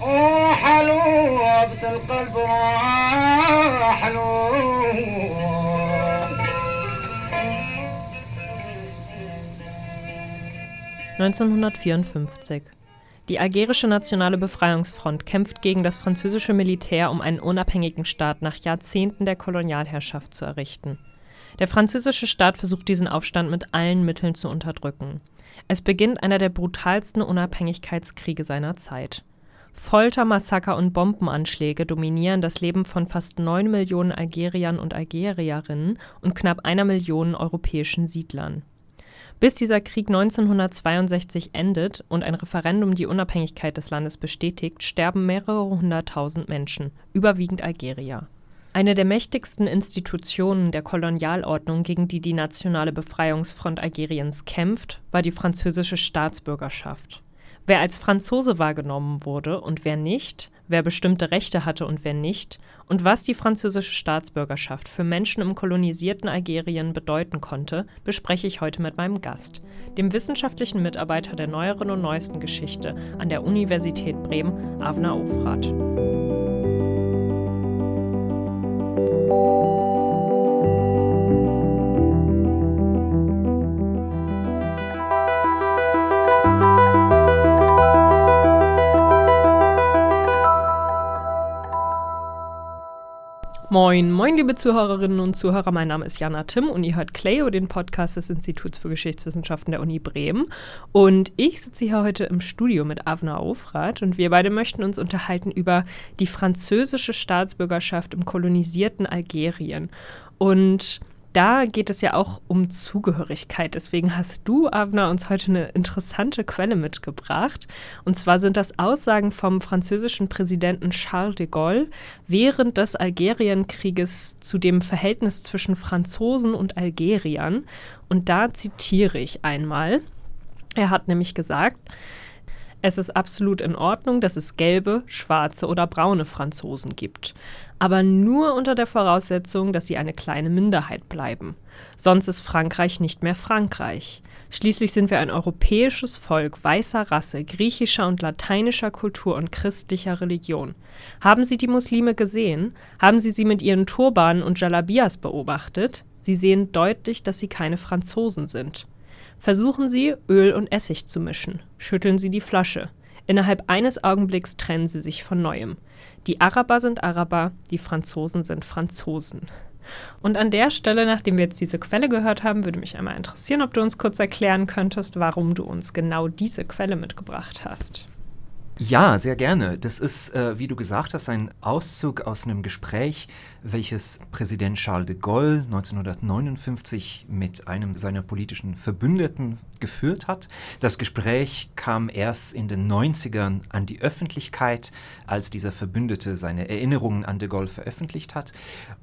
Oh, hallo, عبد القلب حلو 1954. Die Algerische Nationale Befreiungsfront kämpft gegen das französische Militär, um einen unabhängigen Staat nach Jahrzehnten der Kolonialherrschaft zu errichten. Der französische Staat versucht diesen Aufstand mit allen Mitteln zu unterdrücken. Es beginnt einer der brutalsten Unabhängigkeitskriege seiner Zeit. Folter, Massaker und Bombenanschläge dominieren das Leben von fast neun Millionen Algeriern und Algerierinnen und knapp einer Million europäischen Siedlern. Bis dieser Krieg 1962 endet und ein Referendum die Unabhängigkeit des Landes bestätigt, sterben mehrere hunderttausend Menschen, überwiegend Algerier. Eine der mächtigsten Institutionen der Kolonialordnung, gegen die die Nationale Befreiungsfront Algeriens kämpft, war die französische Staatsbürgerschaft. Wer als Franzose wahrgenommen wurde und wer nicht, wer bestimmte Rechte hatte und wer nicht, und was die französische Staatsbürgerschaft für Menschen im kolonisierten Algerien bedeuten konnte, bespreche ich heute mit meinem Gast, dem wissenschaftlichen Mitarbeiter der neueren und neuesten Geschichte an der Universität Bremen, Avner Ofrat. Moin, moin, liebe Zuhörerinnen und Zuhörer. Mein Name ist Jana Tim und ihr hört Cleo, den Podcast des Instituts für Geschichtswissenschaften der Uni Bremen. Und ich sitze hier heute im Studio mit Avna Aufrat und wir beide möchten uns unterhalten über die französische Staatsbürgerschaft im kolonisierten Algerien. Und da geht es ja auch um Zugehörigkeit. Deswegen hast du, Avner, uns heute eine interessante Quelle mitgebracht. Und zwar sind das Aussagen vom französischen Präsidenten Charles de Gaulle während des Algerienkrieges zu dem Verhältnis zwischen Franzosen und Algeriern. Und da zitiere ich einmal. Er hat nämlich gesagt, es ist absolut in Ordnung, dass es gelbe, schwarze oder braune Franzosen gibt. Aber nur unter der Voraussetzung, dass sie eine kleine Minderheit bleiben. Sonst ist Frankreich nicht mehr Frankreich. Schließlich sind wir ein europäisches Volk weißer Rasse, griechischer und lateinischer Kultur und christlicher Religion. Haben Sie die Muslime gesehen? Haben Sie sie mit ihren Turbanen und Jalabias beobachtet? Sie sehen deutlich, dass sie keine Franzosen sind. Versuchen Sie, Öl und Essig zu mischen. Schütteln Sie die Flasche. Innerhalb eines Augenblicks trennen sie sich von neuem. Die Araber sind Araber, die Franzosen sind Franzosen. Und an der Stelle, nachdem wir jetzt diese Quelle gehört haben, würde mich einmal interessieren, ob du uns kurz erklären könntest, warum du uns genau diese Quelle mitgebracht hast. Ja, sehr gerne. Das ist, äh, wie du gesagt hast, ein Auszug aus einem Gespräch, welches Präsident Charles de Gaulle 1959 mit einem seiner politischen Verbündeten geführt hat. Das Gespräch kam erst in den 90ern an die Öffentlichkeit, als dieser Verbündete seine Erinnerungen an de Gaulle veröffentlicht hat.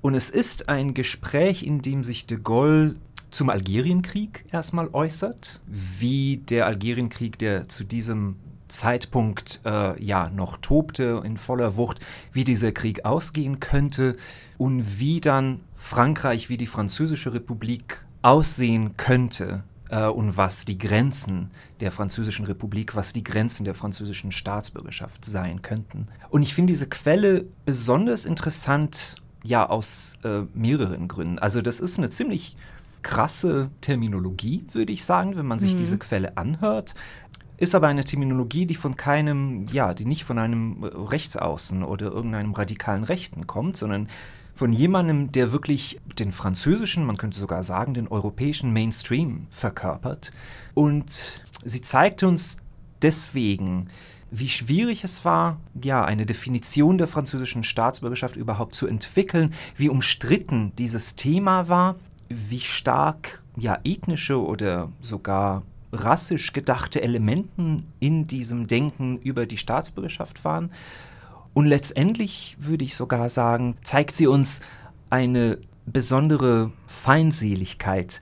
Und es ist ein Gespräch, in dem sich de Gaulle zum Algerienkrieg erstmal äußert, wie der Algerienkrieg, der zu diesem Zeitpunkt äh, ja noch tobte in voller Wucht, wie dieser Krieg ausgehen könnte und wie dann Frankreich, wie die Französische Republik aussehen könnte äh, und was die Grenzen der Französischen Republik, was die Grenzen der französischen Staatsbürgerschaft sein könnten. Und ich finde diese Quelle besonders interessant, ja, aus äh, mehreren Gründen. Also das ist eine ziemlich krasse Terminologie, würde ich sagen, wenn man sich mhm. diese Quelle anhört ist aber eine Terminologie, die von keinem, ja, die nicht von einem Rechtsaußen oder irgendeinem radikalen Rechten kommt, sondern von jemandem, der wirklich den französischen, man könnte sogar sagen, den europäischen Mainstream verkörpert. Und sie zeigte uns deswegen, wie schwierig es war, ja, eine Definition der französischen Staatsbürgerschaft überhaupt zu entwickeln, wie umstritten dieses Thema war, wie stark ja ethnische oder sogar rassisch gedachte Elementen in diesem Denken über die Staatsbürgerschaft waren. Und letztendlich würde ich sogar sagen, zeigt sie uns eine besondere Feindseligkeit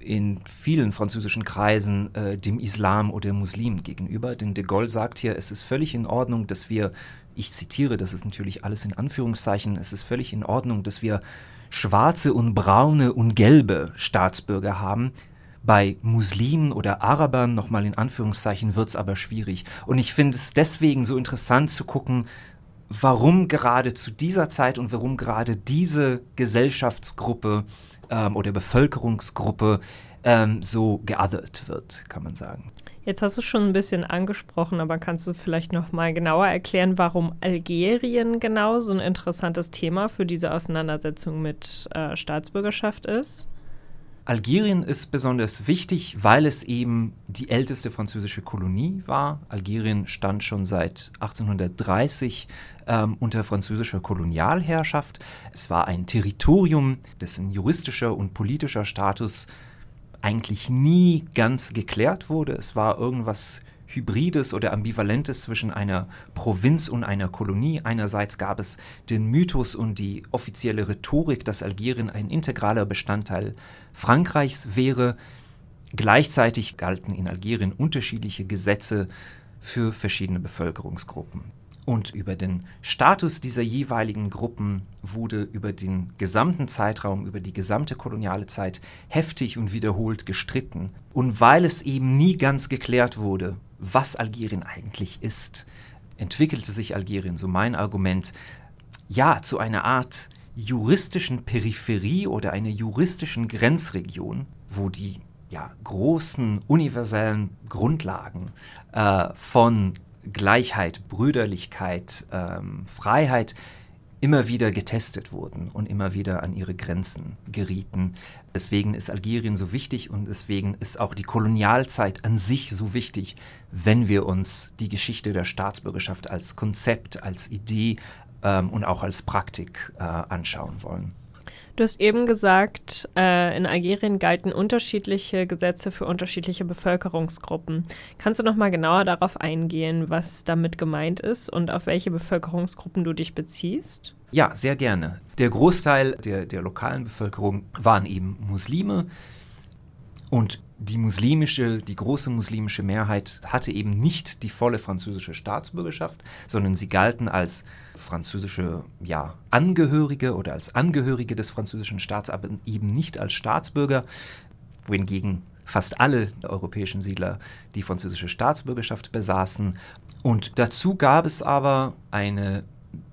in vielen französischen Kreisen äh, dem Islam oder Muslimen gegenüber. Denn de Gaulle sagt hier, es ist völlig in Ordnung, dass wir, ich zitiere, das ist natürlich alles in Anführungszeichen, es ist völlig in Ordnung, dass wir schwarze und braune und gelbe Staatsbürger haben, Bei Muslimen oder Arabern, nochmal in Anführungszeichen, wird es aber schwierig. Und ich finde es deswegen so interessant zu gucken, warum gerade zu dieser Zeit und warum gerade diese Gesellschaftsgruppe ähm, oder Bevölkerungsgruppe ähm, so geothert wird, kann man sagen. Jetzt hast du schon ein bisschen angesprochen, aber kannst du vielleicht noch mal genauer erklären, warum Algerien genau so ein interessantes Thema für diese Auseinandersetzung mit äh, Staatsbürgerschaft ist? Algerien ist besonders wichtig, weil es eben die älteste französische Kolonie war. Algerien stand schon seit 1830 ähm, unter französischer Kolonialherrschaft. Es war ein Territorium, dessen juristischer und politischer Status eigentlich nie ganz geklärt wurde. Es war irgendwas Hybrides oder Ambivalentes zwischen einer Provinz und einer Kolonie. Einerseits gab es den Mythos und die offizielle Rhetorik, dass Algerien ein integraler Bestandteil Frankreichs wäre. Gleichzeitig galten in Algerien unterschiedliche Gesetze für verschiedene Bevölkerungsgruppen. Und über den Status dieser jeweiligen Gruppen wurde über den gesamten Zeitraum, über die gesamte koloniale Zeit heftig und wiederholt gestritten. Und weil es eben nie ganz geklärt wurde, was Algerien eigentlich ist, entwickelte sich Algerien, so mein Argument, ja, zu einer Art juristischen Peripherie oder einer juristischen Grenzregion, wo die ja, großen universellen Grundlagen äh, von Gleichheit, Brüderlichkeit, ähm, Freiheit immer wieder getestet wurden und immer wieder an ihre Grenzen gerieten. Deswegen ist Algerien so wichtig und deswegen ist auch die Kolonialzeit an sich so wichtig, wenn wir uns die Geschichte der Staatsbürgerschaft als Konzept, als Idee ähm, und auch als Praktik äh, anschauen wollen. Du hast eben gesagt, äh, in Algerien galten unterschiedliche Gesetze für unterschiedliche Bevölkerungsgruppen. Kannst du noch mal genauer darauf eingehen, was damit gemeint ist und auf welche Bevölkerungsgruppen du dich beziehst? Ja, sehr gerne. Der Großteil der, der lokalen Bevölkerung waren eben Muslime und die muslimische, die große muslimische Mehrheit hatte eben nicht die volle französische Staatsbürgerschaft, sondern sie galten als französische ja, Angehörige oder als Angehörige des französischen Staats, aber eben nicht als Staatsbürger, wohingegen fast alle europäischen Siedler die französische Staatsbürgerschaft besaßen. Und dazu gab es aber eine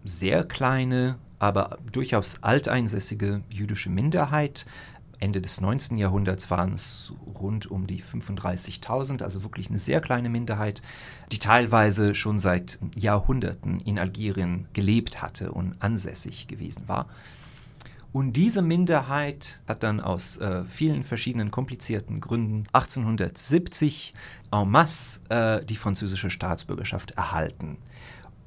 sehr kleine, aber durchaus alteinsässige jüdische Minderheit, Ende des 19. Jahrhunderts waren es rund um die 35.000, also wirklich eine sehr kleine Minderheit, die teilweise schon seit Jahrhunderten in Algerien gelebt hatte und ansässig gewesen war. Und diese Minderheit hat dann aus äh, vielen verschiedenen komplizierten Gründen 1870 en masse äh, die französische Staatsbürgerschaft erhalten.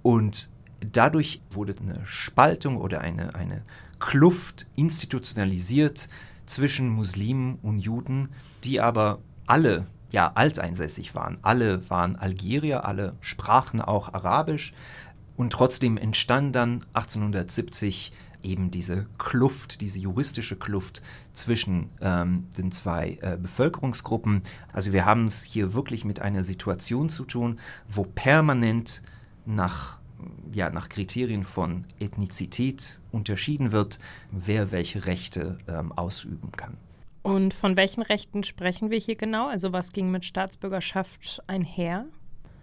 Und dadurch wurde eine Spaltung oder eine, eine Kluft institutionalisiert zwischen Muslimen und Juden, die aber alle ja, alteinsässig waren. Alle waren Algerier, alle sprachen auch Arabisch und trotzdem entstand dann 1870 eben diese Kluft, diese juristische Kluft zwischen ähm, den zwei äh, Bevölkerungsgruppen. Also wir haben es hier wirklich mit einer Situation zu tun, wo permanent nach ja, nach Kriterien von Ethnizität unterschieden wird, wer welche Rechte ähm, ausüben kann. Und von welchen Rechten sprechen wir hier genau? Also was ging mit Staatsbürgerschaft einher?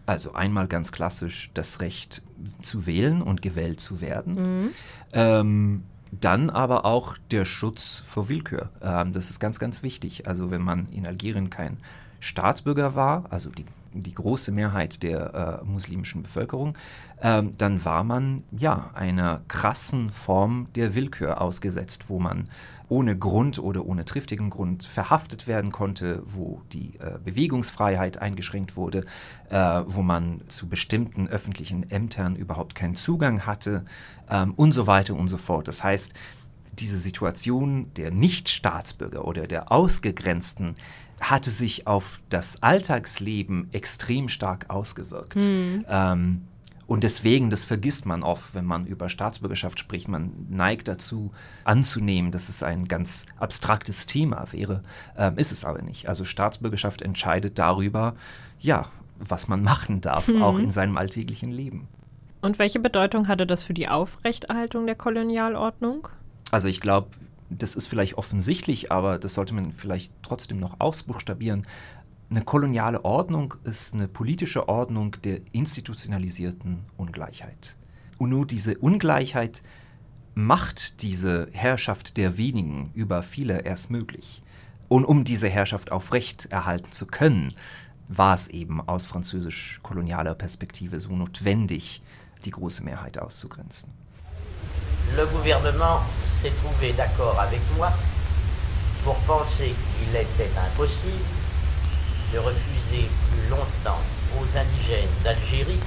Also einmal ganz klassisch das Recht zu wählen und gewählt zu werden. Mhm. Ähm, dann aber auch der Schutz vor Willkür. Ähm, das ist ganz, ganz wichtig. Also wenn man in Algerien kein Staatsbürger war, also die die große Mehrheit der äh, muslimischen Bevölkerung, ähm, dann war man ja einer krassen Form der Willkür ausgesetzt, wo man ohne Grund oder ohne triftigen Grund verhaftet werden konnte, wo die äh, Bewegungsfreiheit eingeschränkt wurde, äh, wo man zu bestimmten öffentlichen Ämtern überhaupt keinen Zugang hatte ähm, und so weiter und so fort. Das heißt, diese Situation der Nichtstaatsbürger oder der Ausgegrenzten hatte sich auf das Alltagsleben extrem stark ausgewirkt. Mhm. Ähm, und deswegen, das vergisst man oft, wenn man über Staatsbürgerschaft spricht. Man neigt dazu anzunehmen, dass es ein ganz abstraktes Thema wäre. Ähm, ist es aber nicht. Also Staatsbürgerschaft entscheidet darüber, ja, was man machen darf, mhm. auch in seinem alltäglichen Leben. Und welche Bedeutung hatte das für die Aufrechterhaltung der Kolonialordnung? Also ich glaube, das ist vielleicht offensichtlich, aber das sollte man vielleicht trotzdem noch ausbuchstabieren. Eine koloniale Ordnung ist eine politische Ordnung der institutionalisierten Ungleichheit. Und nur diese Ungleichheit macht diese Herrschaft der wenigen über viele erst möglich. Und um diese Herrschaft aufrecht erhalten zu können, war es eben aus französisch-kolonialer Perspektive so notwendig, die große Mehrheit auszugrenzen. Le gouvernement s'est trouvé d'accord avec moi pour penser qu'il était impossible de refuser plus longtemps aux indigènes d'Algérie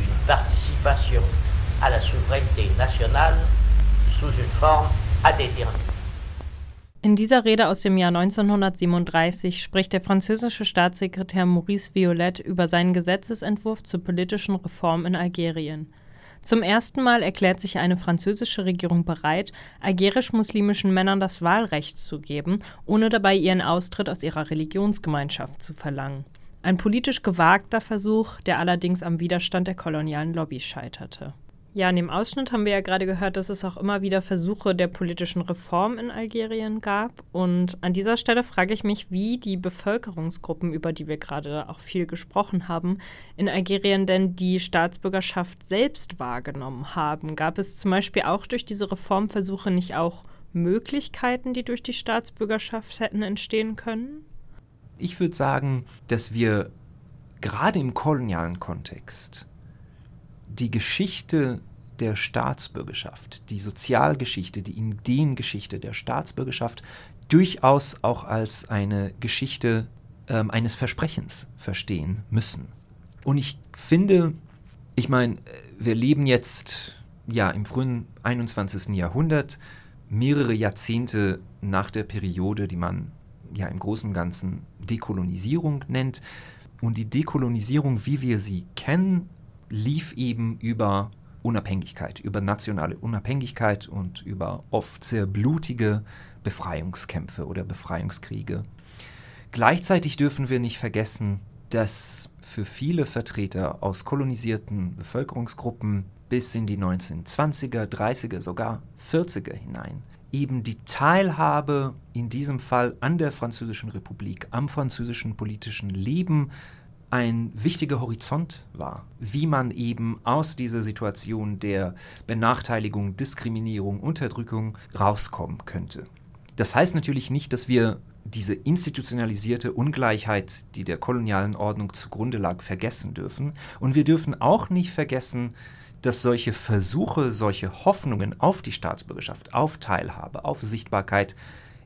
une participation à la souveraineté nationale sous une forme indéterminée. In dieser Rede aus dem Jahr 1937 spricht der französische Staatssekretär Maurice Violette über seinen Gesetzesentwurf zur politischen Reform in Algerien. Zum ersten Mal erklärt sich eine französische Regierung bereit, algerisch-muslimischen Männern das Wahlrecht zu geben, ohne dabei ihren Austritt aus ihrer Religionsgemeinschaft zu verlangen. Ein politisch gewagter Versuch, der allerdings am Widerstand der kolonialen Lobby scheiterte. Ja, in dem Ausschnitt haben wir ja gerade gehört, dass es auch immer wieder Versuche der politischen Reform in Algerien gab. Und an dieser Stelle frage ich mich, wie die Bevölkerungsgruppen, über die wir gerade auch viel gesprochen haben, in Algerien denn die Staatsbürgerschaft selbst wahrgenommen haben. Gab es zum Beispiel auch durch diese Reformversuche nicht auch Möglichkeiten, die durch die Staatsbürgerschaft hätten entstehen können? Ich würde sagen, dass wir gerade im kolonialen Kontext die Geschichte der Staatsbürgerschaft, die Sozialgeschichte, die Ideengeschichte der Staatsbürgerschaft durchaus auch als eine Geschichte ähm, eines Versprechens verstehen müssen. Und ich finde, ich meine, wir leben jetzt ja im frühen 21. Jahrhundert, mehrere Jahrzehnte nach der Periode, die man ja im Großen und Ganzen Dekolonisierung nennt. Und die Dekolonisierung, wie wir sie kennen, lief eben über Unabhängigkeit, über nationale Unabhängigkeit und über oft sehr blutige Befreiungskämpfe oder Befreiungskriege. Gleichzeitig dürfen wir nicht vergessen, dass für viele Vertreter aus kolonisierten Bevölkerungsgruppen bis in die 1920er, 30er, sogar 40er hinein eben die Teilhabe in diesem Fall an der Französischen Republik, am französischen politischen Leben ein wichtiger Horizont war, wie man eben aus dieser Situation der Benachteiligung, Diskriminierung, Unterdrückung rauskommen könnte. Das heißt natürlich nicht, dass wir diese institutionalisierte Ungleichheit, die der kolonialen Ordnung zugrunde lag, vergessen dürfen. Und wir dürfen auch nicht vergessen, dass solche Versuche, solche Hoffnungen auf die Staatsbürgerschaft, auf Teilhabe, auf Sichtbarkeit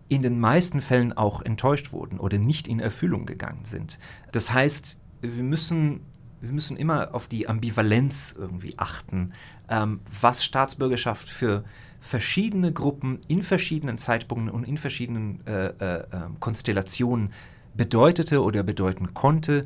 in den meisten Fällen auch enttäuscht wurden oder nicht in Erfüllung gegangen sind. Das heißt, wir müssen, wir müssen immer auf die Ambivalenz irgendwie achten, ähm, was Staatsbürgerschaft für verschiedene Gruppen in verschiedenen Zeitpunkten und in verschiedenen äh, äh, ähm, Konstellationen bedeutete oder bedeuten konnte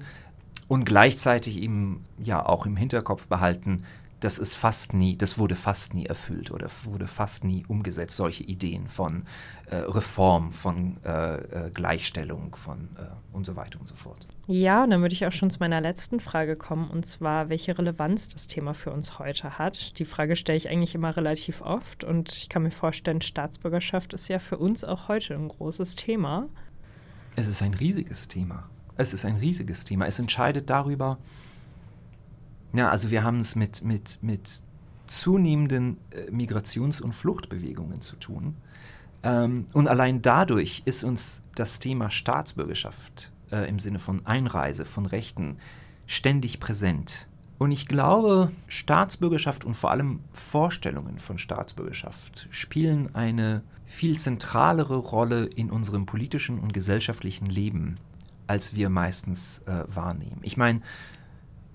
und gleichzeitig eben ja auch im Hinterkopf behalten, das ist fast nie, das wurde fast nie erfüllt oder wurde fast nie umgesetzt, solche Ideen von äh, Reform, von äh, äh, Gleichstellung, von äh, und so weiter und so fort. Ja, dann würde ich auch schon zu meiner letzten Frage kommen, und zwar, welche Relevanz das Thema für uns heute hat. Die Frage stelle ich eigentlich immer relativ oft und ich kann mir vorstellen, Staatsbürgerschaft ist ja für uns auch heute ein großes Thema. Es ist ein riesiges Thema. Es ist ein riesiges Thema. Es entscheidet darüber, ja, also wir haben es mit, mit, mit zunehmenden äh, Migrations- und Fluchtbewegungen zu tun. Ähm, und allein dadurch ist uns das Thema Staatsbürgerschaft äh, im Sinne von Einreise, von Rechten ständig präsent. Und ich glaube, Staatsbürgerschaft und vor allem Vorstellungen von Staatsbürgerschaft spielen eine viel zentralere Rolle in unserem politischen und gesellschaftlichen Leben, als wir meistens äh, wahrnehmen. Ich meine,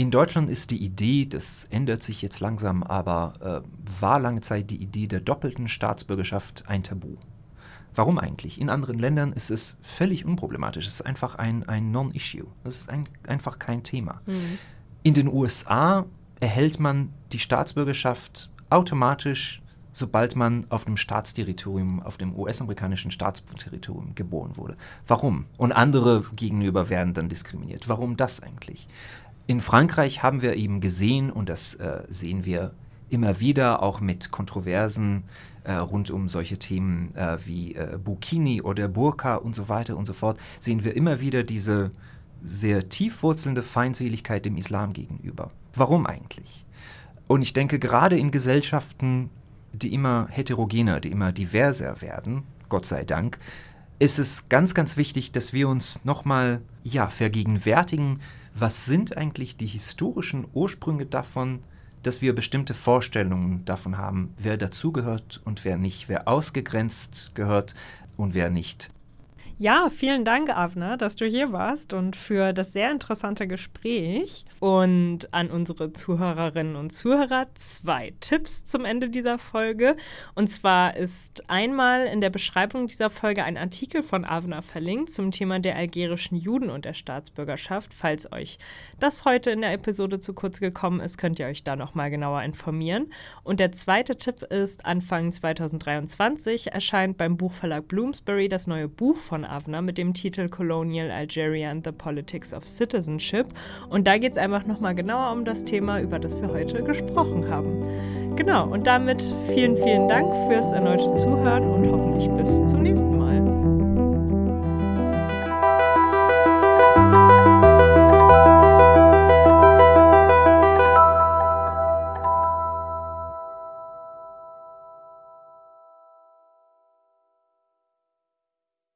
in Deutschland ist die Idee, das ändert sich jetzt langsam, aber äh, war lange Zeit die Idee der doppelten Staatsbürgerschaft ein Tabu. Warum eigentlich? In anderen Ländern ist es völlig unproblematisch. Es ist einfach ein, ein Non-Issue. Es ist ein, einfach kein Thema. Mhm. In den USA erhält man die Staatsbürgerschaft automatisch, sobald man auf dem Staatsterritorium, auf dem US-amerikanischen Staatsterritorium geboren wurde. Warum? Und andere gegenüber werden dann diskriminiert. Warum das eigentlich? In Frankreich haben wir eben gesehen, und das äh, sehen wir immer wieder, auch mit Kontroversen äh, rund um solche Themen äh, wie äh, Burkini oder Burka und so weiter und so fort, sehen wir immer wieder diese sehr tiefwurzelnde Feindseligkeit dem Islam gegenüber. Warum eigentlich? Und ich denke, gerade in Gesellschaften, die immer heterogener, die immer diverser werden, Gott sei Dank, ist es ganz, ganz wichtig, dass wir uns nochmal ja, vergegenwärtigen, was sind eigentlich die historischen Ursprünge davon, dass wir bestimmte Vorstellungen davon haben, wer dazugehört und wer nicht, wer ausgegrenzt gehört und wer nicht. Ja, vielen Dank, Avner, dass du hier warst und für das sehr interessante Gespräch. Und an unsere Zuhörerinnen und Zuhörer zwei Tipps zum Ende dieser Folge. Und zwar ist einmal in der Beschreibung dieser Folge ein Artikel von Avner verlinkt zum Thema der algerischen Juden und der Staatsbürgerschaft. Falls euch das heute in der Episode zu kurz gekommen ist, könnt ihr euch da nochmal genauer informieren. Und der zweite Tipp ist, Anfang 2023 erscheint beim Buchverlag Bloomsbury das neue Buch von Avner mit dem Titel Colonial Algeria and the Politics of Citizenship. Und da geht es einfach nochmal genauer um das Thema, über das wir heute gesprochen haben. Genau, und damit vielen, vielen Dank fürs erneute Zuhören und hoffentlich bis zum nächsten Mal.